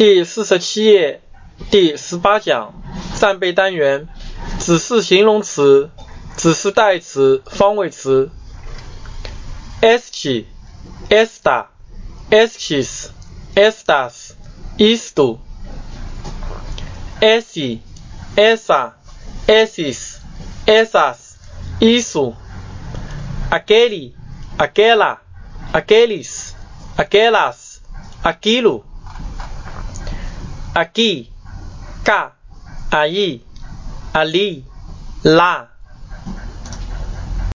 第四十七页第十八讲战备单元指示形容词、指示代词、方位词。este, esta, estes, estas, isto. esse, essa, esses, essas, isso. aquele, aquela, aqueles, aquelas, aquilo aqui, cá, aí, ali, lá,